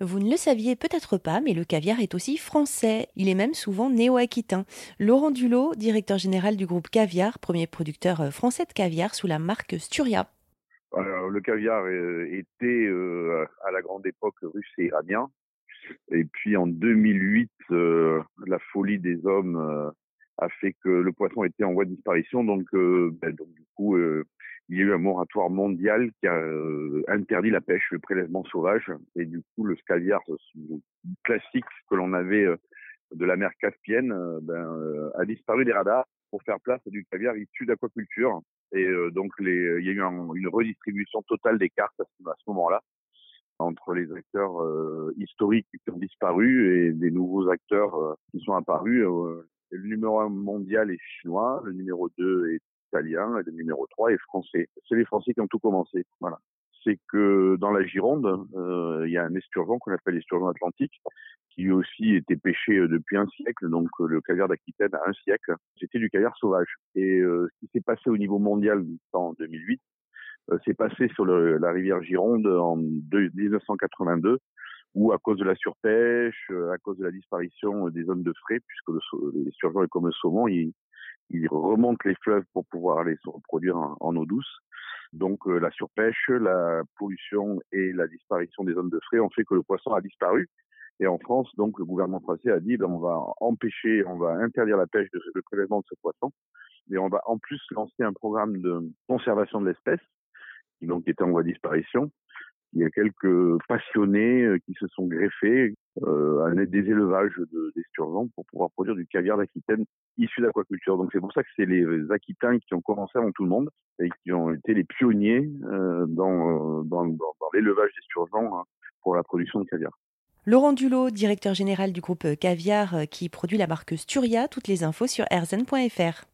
Vous ne le saviez peut-être pas, mais le caviar est aussi français. Il est même souvent néo-aquitain. Laurent Dulot, directeur général du groupe Caviar, premier producteur euh, français de caviar sous la marque Sturia. Le caviar euh, était euh, à la grande époque russe et iranien. Et puis en 2008, la folie des hommes a fait que le poisson était en voie de disparition. Donc, ben, donc du coup, il y a eu un moratoire mondial qui a euh, interdit la pêche, le prélèvement sauvage, et du coup le caviar classique que l'on avait euh, de la mer Caspienne euh, ben, a disparu des radars pour faire place à du caviar issu d'aquaculture. Et donc les, il y a eu une redistribution totale des cartes à ce, moment-là entre les acteurs historiques qui ont disparu et des nouveaux acteurs qui sont apparus. le numéro un mondial est chinois, le numéro 2 est italien le numéro 3 est français. C'est les Français qui ont tout commencé. Voilà. C'est que dans la Gironde, euh, il y a un esturgeon qu'on appelle l'esturgeon atlantique, qui aussi était pêché euh, depuis un siècle, donc euh, le caviar d'Aquitaine a un siècle. C'était du caviar sauvage. Et ce qui s'est passé au niveau mondial en 2008, c'est passé sur la rivière Gironde en 1982, où à cause de la surpêche, à cause de la disparition des zones de frais, puisque le, l'esturgeon est comme le saumon, il, ils remontent les fleuves pour pouvoir aller se reproduire en, eau douce. Donc euh, la surpêche, la pollution et la disparition des zones de frais ont fait que le poisson a disparu. Et en France, donc le gouvernement français a dit ben, on va empêcher, on va interdire la pêche de le prélèvement de ce poisson, mais on va en plus lancer un programme de conservation de l'espèce qui donc était en voie de disparition il y a quelques passionnés euh, qui se sont greffés euh, à des élevages d'esturgeons pour pouvoir produire du caviar d'Aquitaine issu d'aquaculture. Donc c'est pour ça que c'est les Aquitains qui ont commencé avant tout le monde et qui ont été les pionniers euh, dans, l'élevage d'esturgeons hein, pour la production de caviar. Laurent Dulot, directeur général du groupe Caviar qui produit la marque Sturia, toutes les infos sur erzen.fr.